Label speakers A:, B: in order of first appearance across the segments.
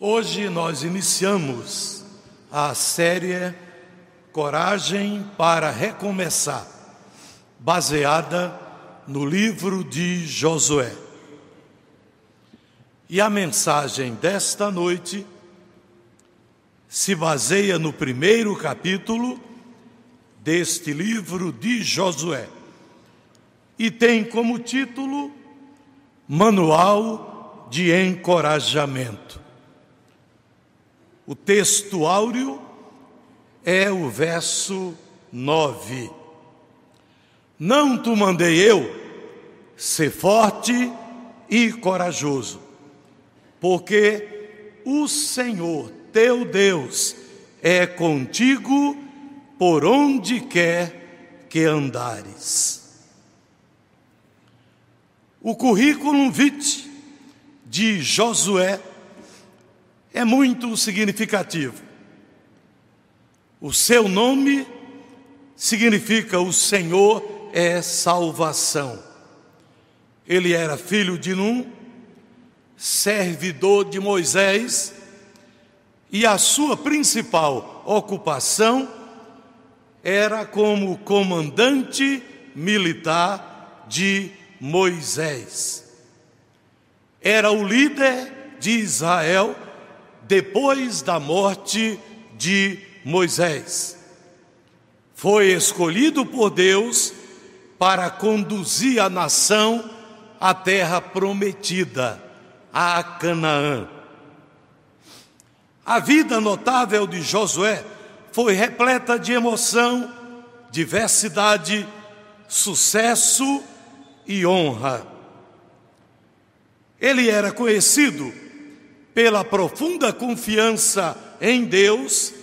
A: Hoje nós iniciamos a série Coragem para Recomeçar, baseada no livro de Josué. E a mensagem desta noite se baseia no primeiro capítulo deste livro de Josué e tem como título Manual de Encorajamento. O texto áureo é o verso 9. Não te mandei eu ser forte e corajoso, porque o Senhor teu Deus é contigo por onde quer que andares. O currículo vitae de Josué é muito significativo. O seu nome significa o Senhor é salvação. Ele era filho de Num, servidor de Moisés, e a sua principal ocupação era como comandante militar de Moisés. Era o líder de Israel depois da morte de Moisés. Foi escolhido por Deus para conduzir a nação à terra prometida, a Canaã. A vida notável de Josué foi repleta de emoção, diversidade, sucesso e honra. Ele era conhecido pela profunda confiança em Deus,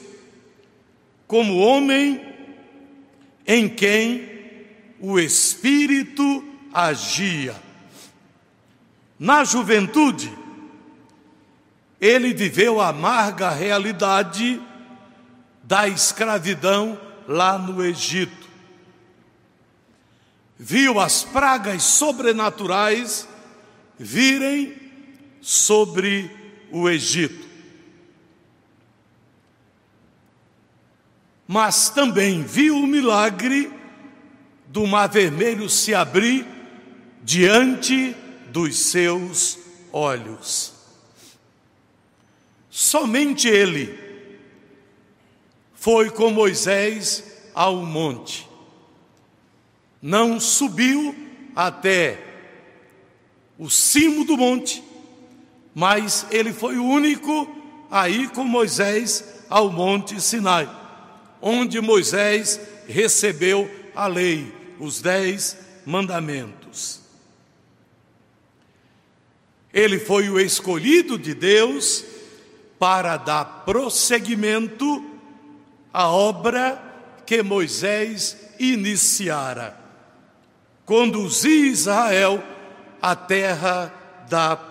A: como homem em quem o Espírito agia. Na juventude, ele viveu a amarga realidade da escravidão lá no Egito. Viu as pragas sobrenaturais virem sobre o Egito. Mas também viu o milagre do Mar Vermelho se abrir diante dos seus olhos. Somente ele foi com Moisés ao monte. Não subiu até o cimo do monte, mas ele foi o único a ir com Moisés ao Monte Sinai, onde Moisés recebeu a lei, os dez mandamentos. Ele foi o escolhido de Deus para dar prosseguimento à obra que Moisés iniciara, conduzir Israel à terra da.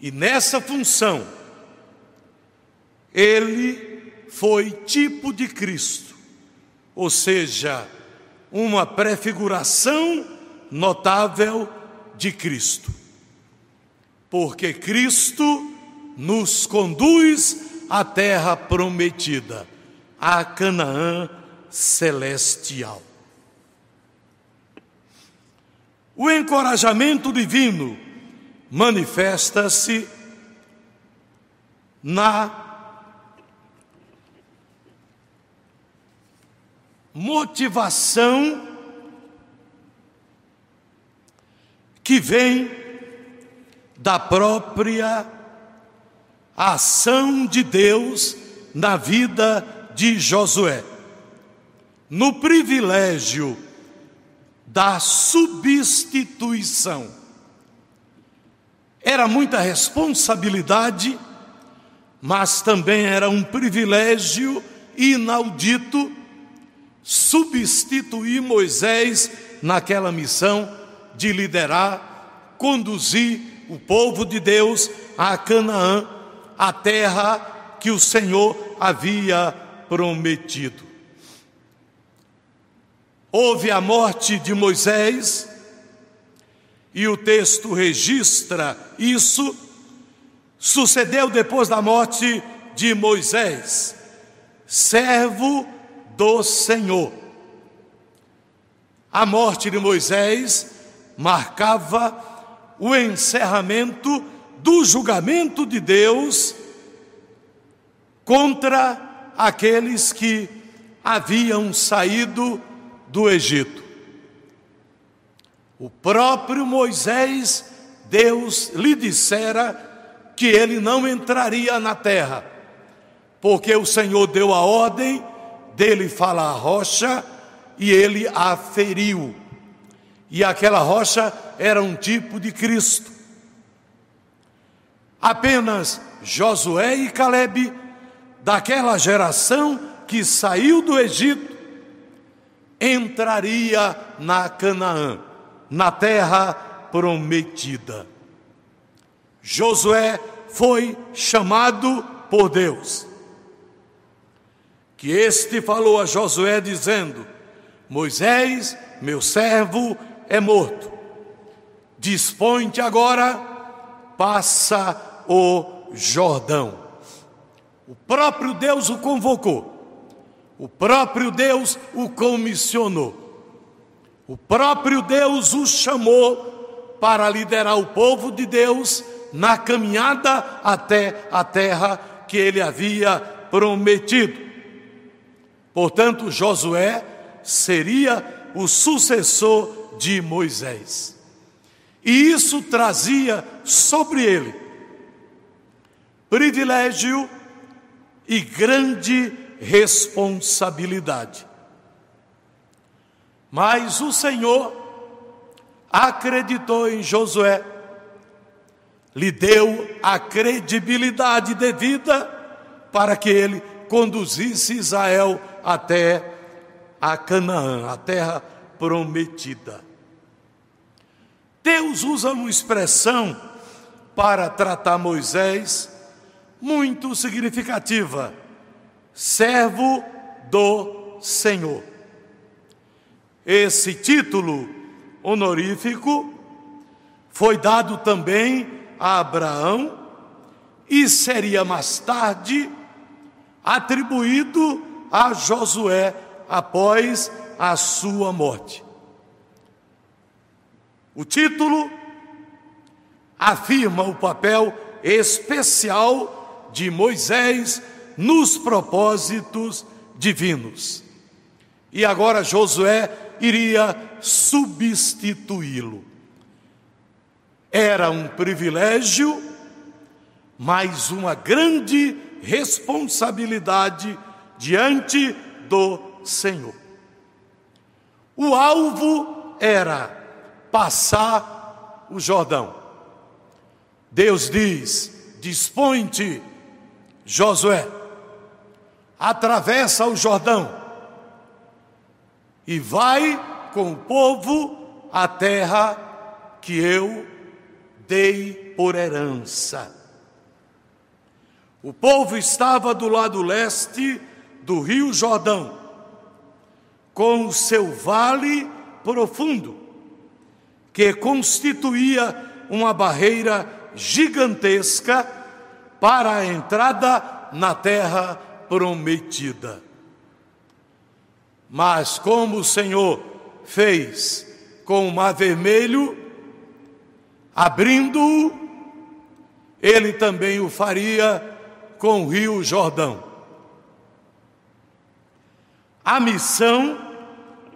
A: E nessa função, ele foi tipo de Cristo, ou seja, uma prefiguração notável de Cristo. Porque Cristo nos conduz à terra prometida, a Canaã celestial. O encorajamento divino manifesta-se na motivação que vem da própria ação de Deus na vida de Josué, no privilégio da substituição. Era muita responsabilidade, mas também era um privilégio inaudito substituir Moisés naquela missão de liderar, conduzir o povo de Deus a Canaã, a terra que o Senhor havia prometido. Houve a morte de Moisés, e o texto registra isso, sucedeu depois da morte de Moisés, servo do Senhor. A morte de Moisés marcava o encerramento do julgamento de Deus contra aqueles que haviam saído do Egito. O próprio Moisés, Deus lhe dissera que ele não entraria na terra, porque o Senhor deu a ordem dele falar a rocha e ele a feriu. E aquela rocha era um tipo de Cristo. Apenas Josué e Caleb, daquela geração que saiu do Egito, entraria na Canaã, na terra prometida. Josué foi chamado por Deus. Que este falou a Josué dizendo: Moisés, meu servo, é morto. Dispõe-te agora, passa o Jordão. O próprio Deus o convocou, o próprio Deus o comissionou, o próprio Deus o chamou para liderar o povo de Deus na caminhada até a terra que ele havia prometido. Portanto, Josué seria o sucessor de Moisés. E isso trazia sobre ele privilégio e grande responsabilidade. Mas o Senhor acreditou em Josué, lhe deu a credibilidade devida para que ele conduzisse Israel até a Canaã, a terra prometida. Deus usa uma expressão para tratar Moisés muito significativa: servo do Senhor. Esse título honorífico foi dado também a Abraão e seria mais tarde atribuído a Josué após a sua morte. O título afirma o papel especial de Moisés nos propósitos divinos. E agora Josué iria substituí-lo. Era um privilégio, mas uma grande responsabilidade diante do Senhor. O alvo era passar o Jordão. Deus diz: dispõe-te, Josué, atravessa o Jordão e vai com o povo à terra que eu dei por herança. O povo estava do lado leste do rio Jordão, com o seu vale profundo, que constituía uma barreira gigantesca para a entrada na terra prometida. Mas como o Senhor fez com o mar vermelho, abrindo-o, ele também o faria com o rio Jordão. A missão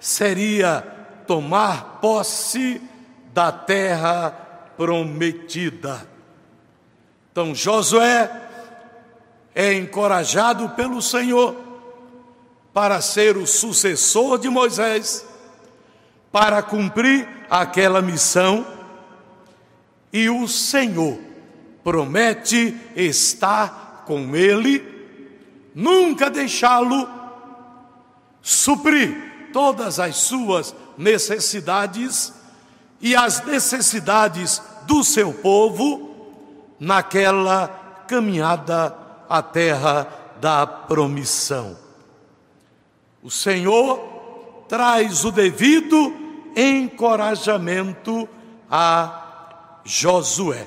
A: seria tomar posse da terra prometida. Então Josué é encorajado pelo Senhor para ser o sucessor de Moisés, para cumprir aquela missão, e o Senhor promete estar com ele, nunca deixá-lo suprir todas as suas necessidades e as necessidades do seu povo naquela caminhada à terra da promissão. O Senhor traz o devido encorajamento a Josué.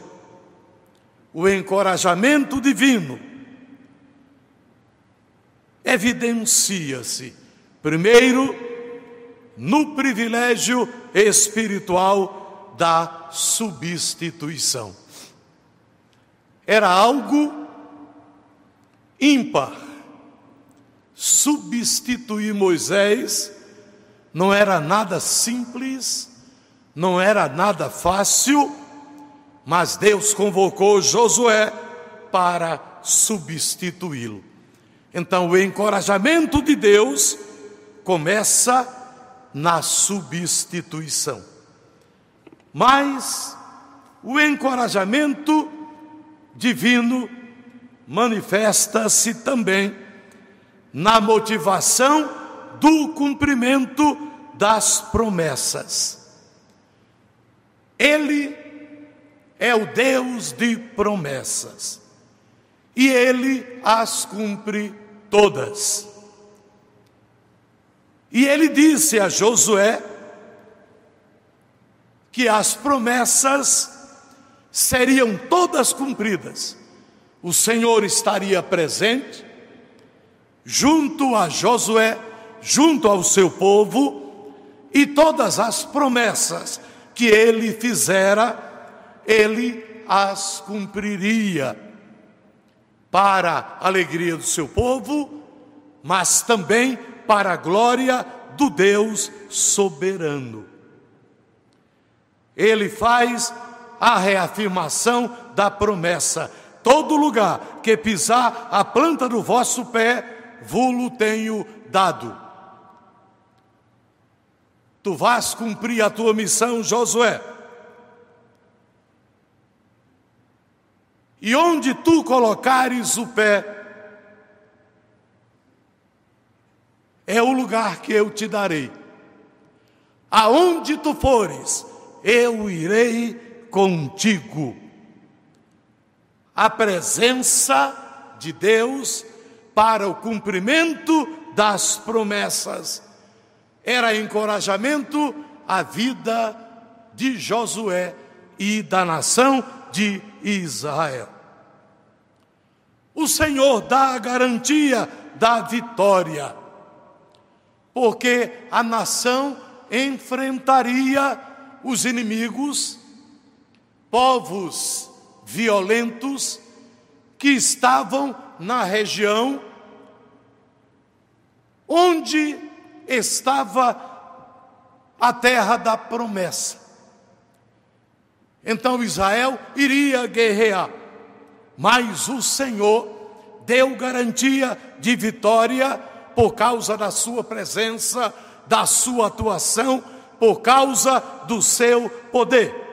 A: o encorajamento divino evidencia-se, primeiro, no privilégio espiritual da substituição. Era algo ímpar. Substituir Moisés não era nada simples, não era nada fácil, mas Deus convocou Josué para substituí-lo. Então, o encorajamento de Deus começa na substituição. Mas o encorajamento divino manifesta-se também na motivação do cumprimento das promessas. Ele é o Deus de promessas e ele as cumpre todas. E ele disse a Josué que as promessas seriam todas cumpridas. O Senhor estaria presente junto a Josué, junto ao seu povo, e todas as promessas que ele fizera, ele as cumpriria para a alegria do seu povo, mas também para a glória do Deus soberano. Ele faz a reafirmação da promessa: todo lugar que pisar a planta do vosso pé, vou-lo tenho dado. Tu vais cumprir a tua missão, Josué. E onde tu colocares o pé, é o lugar que eu te darei. Aonde tu fores, eu irei contigo. A presença de Deus para o cumprimento das promessas era encorajamento à vida de Josué e da nação de Israel. O Senhor dá a garantia da vitória porque a nação enfrentaria os inimigos, povos violentos que estavam na região onde estava a terra da promessa. Então Israel iria guerrear, mas o Senhor deu garantia de vitória por causa da sua presença, da sua atuação, por causa do seu poder.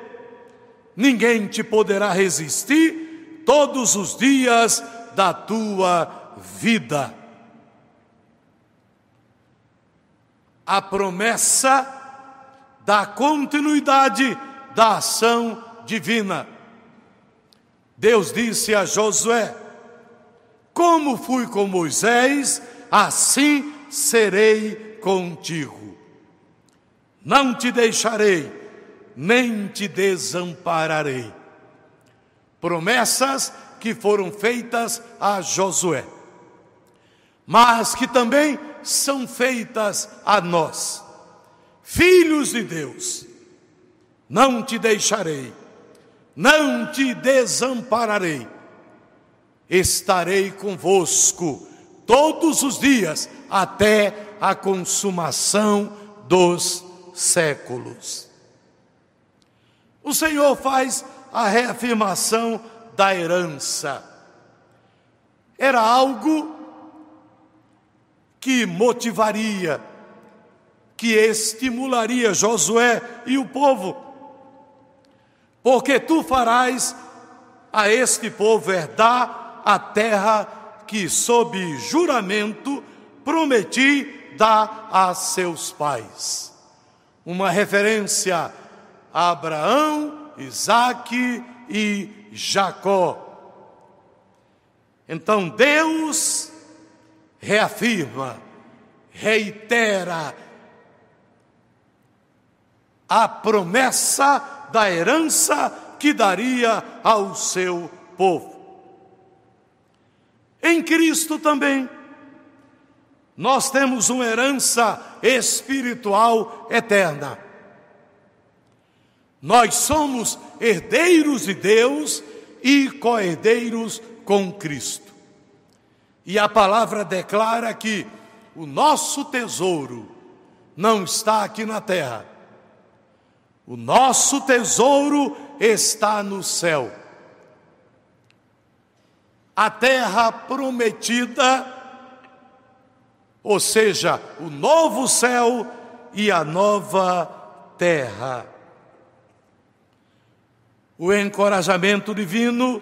A: Ninguém te poderá resistir todos os dias da tua vida. A promessa da continuidade da ação divina. Deus disse a Josué: Como fui com Moisés, assim serei contigo. Não te deixarei, nem te desampararei. Promessas que foram feitas a Josué, mas que também são feitas a nós, filhos de Deus. Não te deixarei, não te desampararei, estarei convosco todos os dias até a consumação dos séculos. O Senhor faz a reafirmação da herança. Era algo que motivaria, que estimularia Josué e o povo, porque tu farás a este povo herdar a terra que, sob juramento, prometi dar a seus pais. Uma referência Abraão, Isaque e Jacó. Então Deus reafirma, reitera a promessa da herança que daria ao seu povo. Em Cristo também, nós temos uma herança espiritual eterna. Nós somos herdeiros de Deus e co-herdeiros com Cristo. E a palavra declara que o nosso tesouro não está aqui na terra. O nosso tesouro está no céu. A terra prometida, ou seja, o novo céu e a nova terra. O encorajamento divino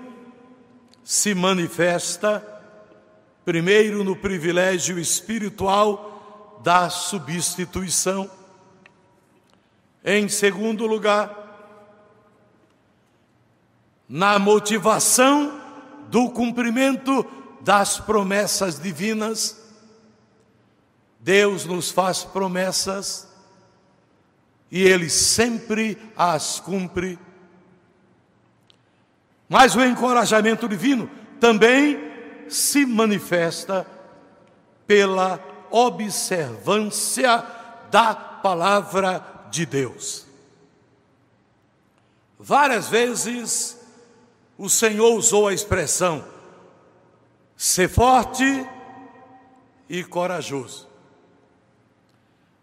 A: se manifesta, primeiro, no privilégio espiritual da substituição. Em segundo lugar, na motivação do cumprimento das promessas divinas. Deus nos faz promessas e Ele sempre as cumpre mas o encorajamento divino também se manifesta pela observância da palavra de Deus. Várias vezes o Senhor usou a expressão ser forte e corajoso.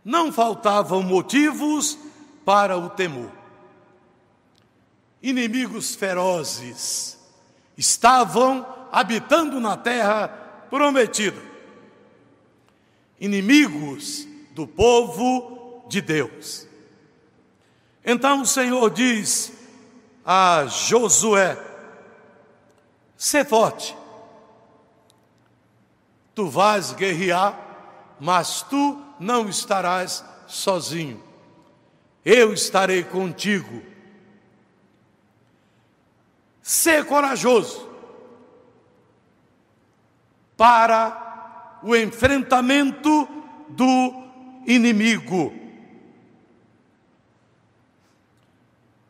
A: Não faltavam motivos para o temor inimigos ferozes estavam habitando na terra prometida. Inimigos do povo de Deus. Então o Senhor diz a Josué: Sê forte, tu vais guerrear, mas tu não estarás sozinho. Eu estarei contigo ser corajoso para o enfrentamento do inimigo.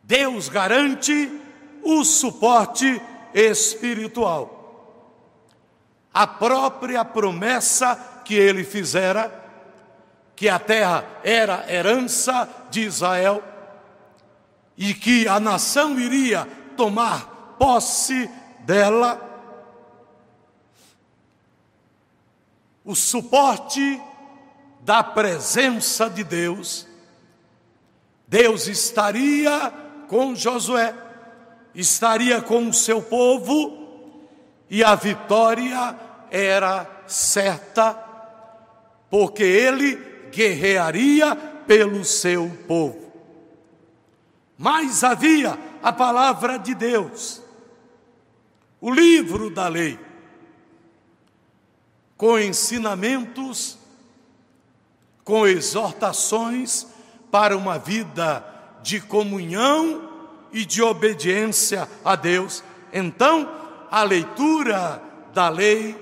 A: Deus garante o suporte espiritual. A própria promessa que ele fizera, que a terra era herança de Israel e que a nação iria tomar posse dela, o suporte da presença de Deus, Deus estaria com Josué, estaria com o seu povo e a vitória era certa, porque ele guerrearia pelo seu povo. Mas havia a palavra de Deus o livro da lei, com ensinamentos, com exortações para uma vida de comunhão e de obediência a Deus. Então, a leitura da lei,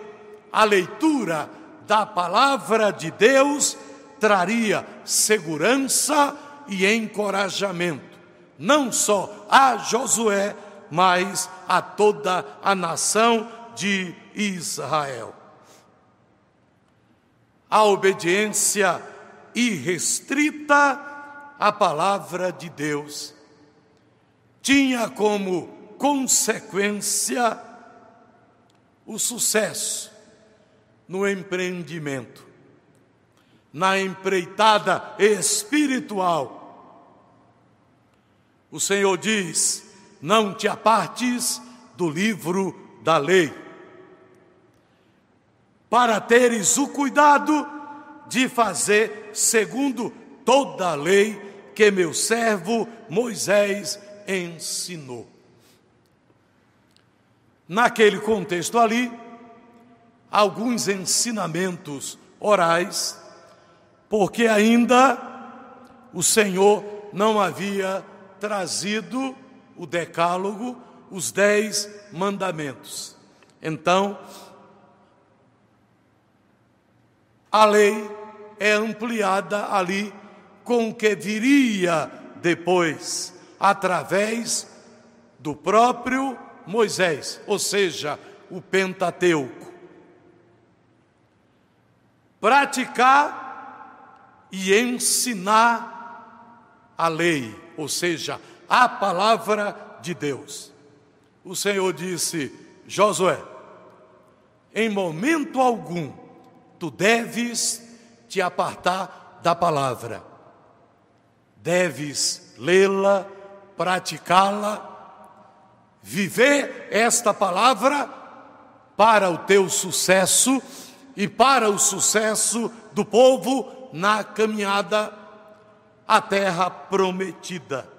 A: a leitura da palavra de Deus traria segurança e encorajamento, não só a Josué, mas a toda a nação de Israel. A obediência irrestrita à palavra de Deus tinha como consequência o sucesso no empreendimento, na empreitada espiritual. O Senhor diz: não te apartes do livro da lei, para teres o cuidado de fazer segundo toda a lei que meu servo Moisés ensinou. Naquele contexto ali, alguns ensinamentos orais, porque ainda o Senhor não havia trazido o Decálogo, os Dez Mandamentos. Então, a lei é ampliada ali com o que viria depois, através do próprio Moisés, ou seja, o Pentateuco. Praticar e ensinar a lei, ou seja, a palavra de Deus. O Senhor disse: Josué, em momento algum tu deves te apartar da palavra, deves lê-la, praticá-la, viver esta palavra para o teu sucesso e para o sucesso do povo na caminhada à terra prometida.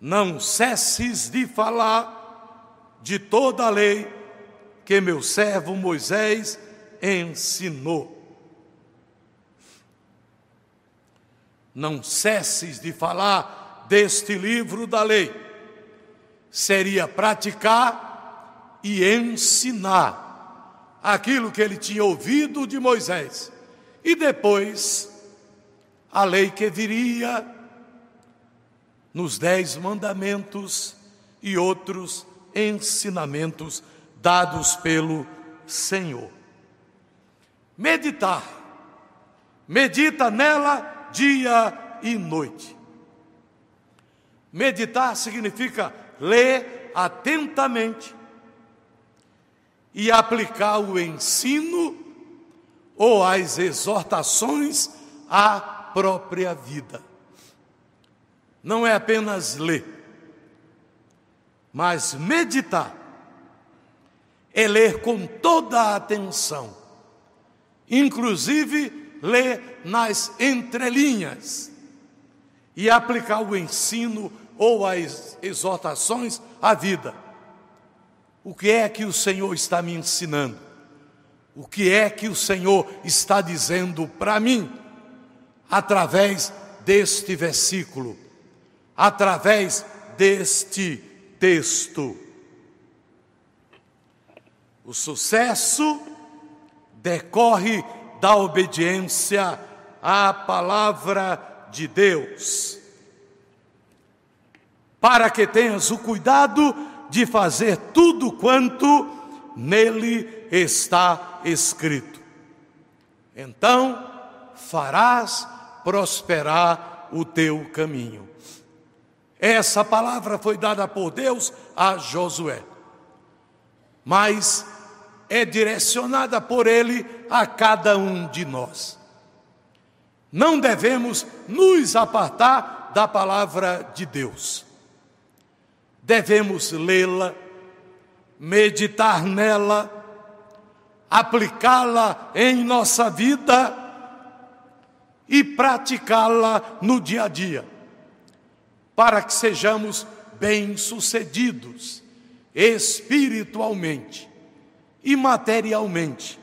A: Não cesses de falar de toda a lei que meu servo Moisés ensinou. Não cesses de falar deste livro da lei. Seria praticar e ensinar aquilo que ele tinha ouvido de Moisés. E depois, a lei que viria nos Dez Mandamentos e outros ensinamentos dados pelo Senhor. Meditar. Medita nela dia e noite. Meditar significa ler atentamente e aplicar o ensino ou as exortações à própria vida. Não é apenas ler, mas meditar é ler com toda a atenção, inclusive ler nas entrelinhas e aplicar o ensino ou as exortações à vida. O que é que o Senhor está me ensinando? O que é que o Senhor está dizendo para mim através deste versículo, através deste texto? O sucesso decorre da obediência à palavra de Deus. Para que tenhas o cuidado de fazer tudo quanto nele está escrito. Então farás prosperar o teu caminho. Essa palavra foi dada por Deus a Josué. Mas é direcionada por Ele a cada um de nós. Não devemos nos apartar da palavra de Deus. Devemos lê-la, meditar nela, aplicá-la em nossa vida e praticá-la no dia a dia, para que sejamos bem-sucedidos espiritualmente e materialmente,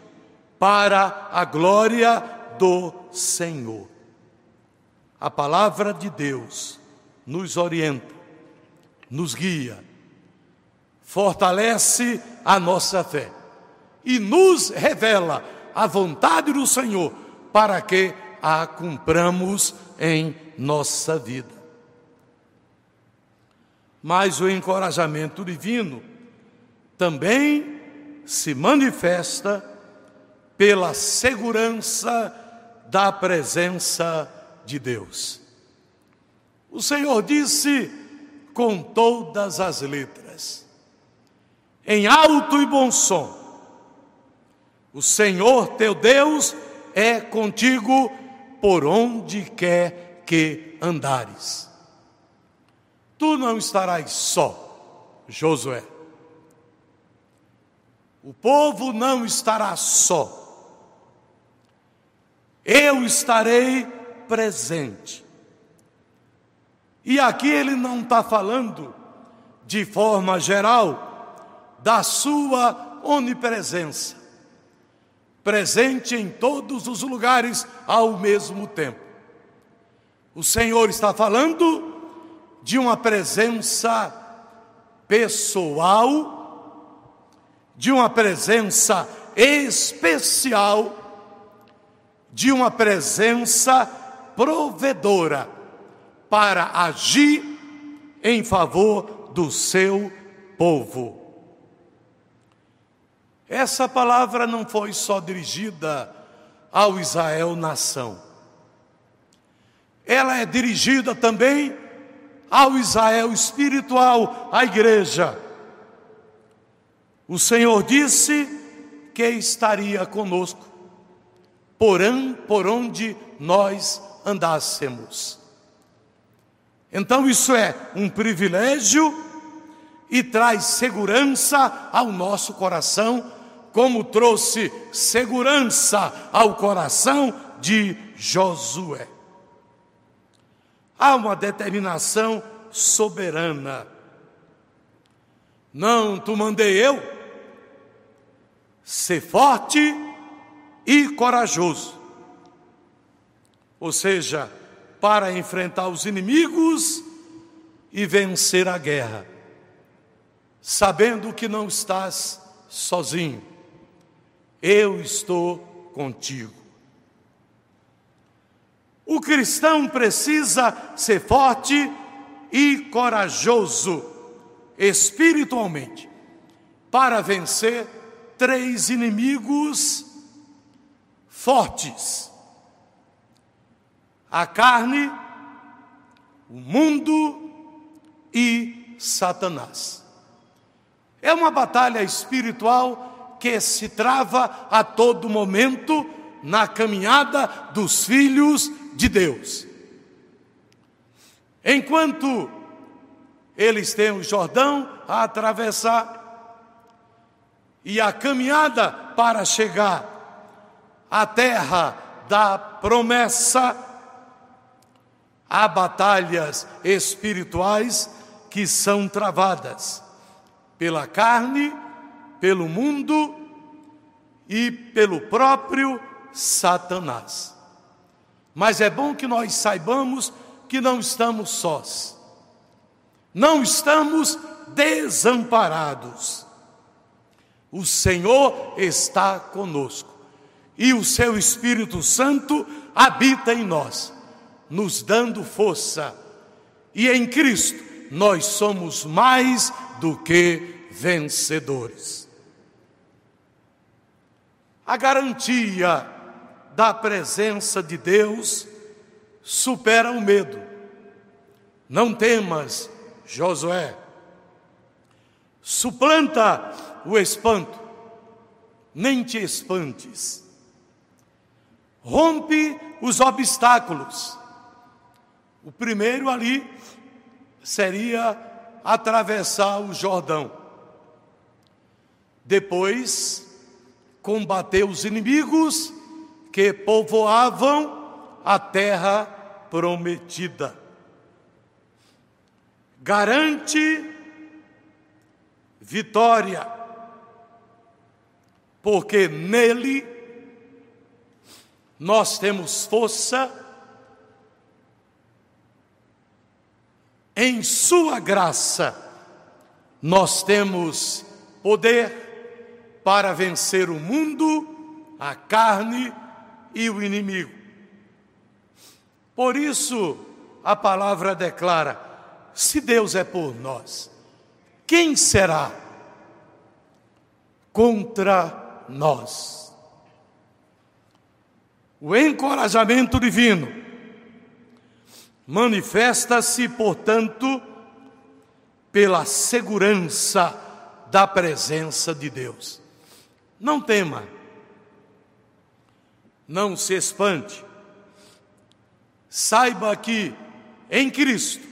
A: para a glória do Senhor. A palavra de Deus nos orienta, nos guia, fortalece a nossa fé e nos revela a vontade do Senhor para que a cumpramos em nossa vida. Mas o encorajamento divino também se manifesta pela segurança da presença de Deus. O Senhor disse com todas as letras, em alto e bom som: O Senhor teu Deus é contigo por onde quer que andares. Tu não estarás só, Josué o povo não estará só. Eu estarei presente. E aqui ele não está falando de forma geral da sua onipresença, presente em todos os lugares ao mesmo tempo. O Senhor está falando de uma presença pessoal de uma presença especial, de uma presença provedora para agir em favor do seu povo. Essa palavra não foi só dirigida ao Israel nação. Ela é dirigida também ao Israel espiritual, à igreja. O Senhor disse que estaria conosco, porém, por onde nós andássemos. Então, isso é um privilégio e traz segurança ao nosso coração, como trouxe segurança ao coração de Josué. Há uma determinação soberana. Não tu mandei eu ser forte e corajoso. Ou seja, para enfrentar os inimigos e vencer a guerra, sabendo que não estás sozinho, eu estou contigo. O cristão precisa ser forte e corajoso espiritualmente para vencer três inimigos fortes: a carne, o mundo e Satanás. É uma batalha espiritual que se trava a todo momento na caminhada dos filhos de Deus. Enquanto eles têm o Jordão a atravessar, e a caminhada para chegar à terra da promessa, há batalhas espirituais que são travadas pela carne, pelo mundo e pelo próprio Satanás. Mas é bom que nós saibamos que não estamos sós, não estamos desamparados o Senhor está conosco e o seu Espírito Santo habita em nós, nos dando força. E em Cristo nós somos mais do que vencedores. A garantia da presença de Deus supera o medo. Não temas, Josué. Suplanta o espanto, nem te espantes. Rompe os obstáculos. O primeiro ali seria atravessar o Jordão. Depois, combater os inimigos que povoavam a terra prometida. Garante vitória porque nele nós temos força, em Sua graça nós temos poder para vencer o mundo, a carne e o inimigo. Por isso, a palavra declara: se Deus é por nós, quem será contra nós. O encorajamento divino manifesta-se, portanto, pela segurança da presença de Deus. Não tema, não se espante, saiba que em Cristo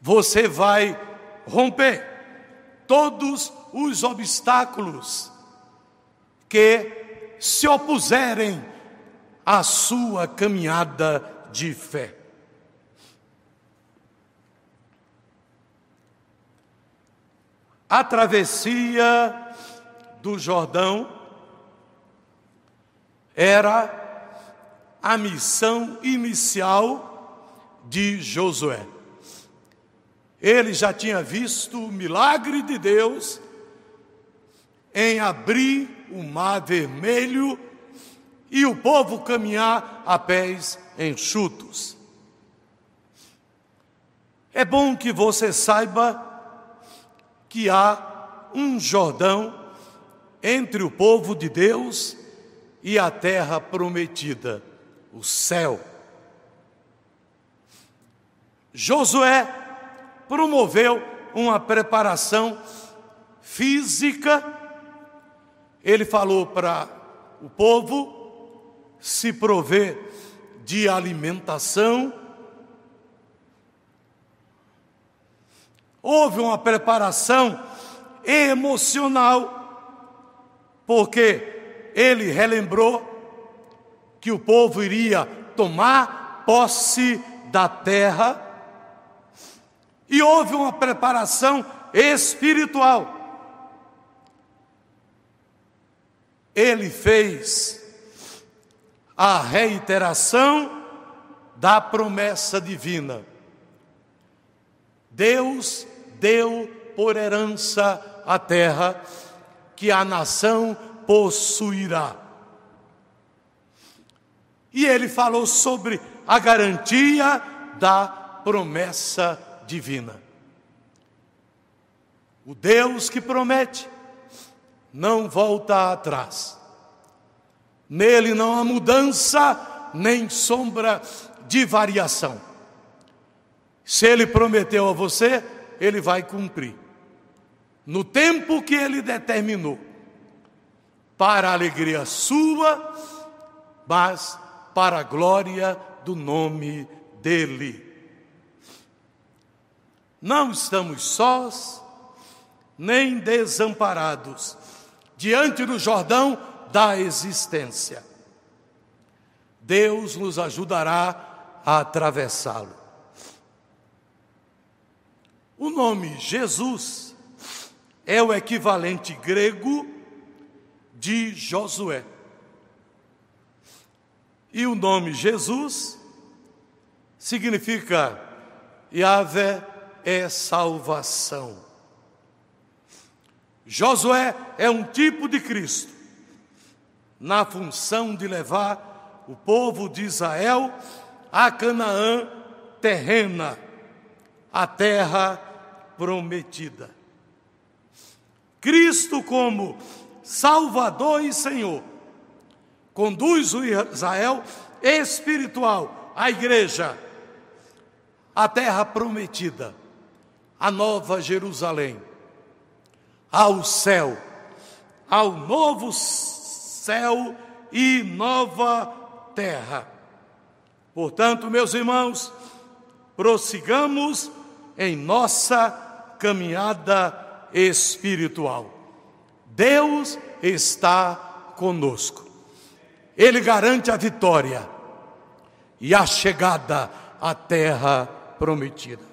A: você vai romper todos os obstáculos que se opuserem à sua caminhada de fé. A travessia do Jordão era a missão inicial de Josué. Ele já tinha visto o milagre de Deus em abrir o mar vermelho e o povo caminhar a pés enxutos. É bom que você saiba que há um Jordão entre o povo de Deus e a terra prometida, o céu. Josué promoveu uma preparação física, ele falou para o povo se prover de alimentação. Houve uma preparação emocional, porque ele relembrou que o povo iria tomar posse da terra, e houve uma preparação espiritual. Ele fez a reiteração da promessa divina. Deus deu por herança a terra que a nação possuirá. E ele falou sobre a garantia da promessa divina. O Deus que promete não volta atrás. Nele não há mudança nem sombra de variação. Se ele prometeu a você, ele vai cumprir. No tempo que ele determinou, para a alegria sua, mas para a glória do nome dele. Não estamos sós, nem desamparados, diante do Jordão da existência. Deus nos ajudará a atravessá-lo. O nome Jesus é o equivalente grego de Josué. E o nome Jesus significa Yahvé é salvação. Josué é um tipo de Cristo, na função de levar o povo de Israel a Canaã terrena, a terra prometida. Cristo, como Salvador e Senhor, conduz o Israel espiritual, a igreja, a terra prometida, a nova Jerusalém ao céu, ao novo céu e nova terra. Portanto, meus irmãos, prossigamos em nossa caminhada espiritual. Deus está conosco. Ele garante a vitória e a chegada à terra prometida.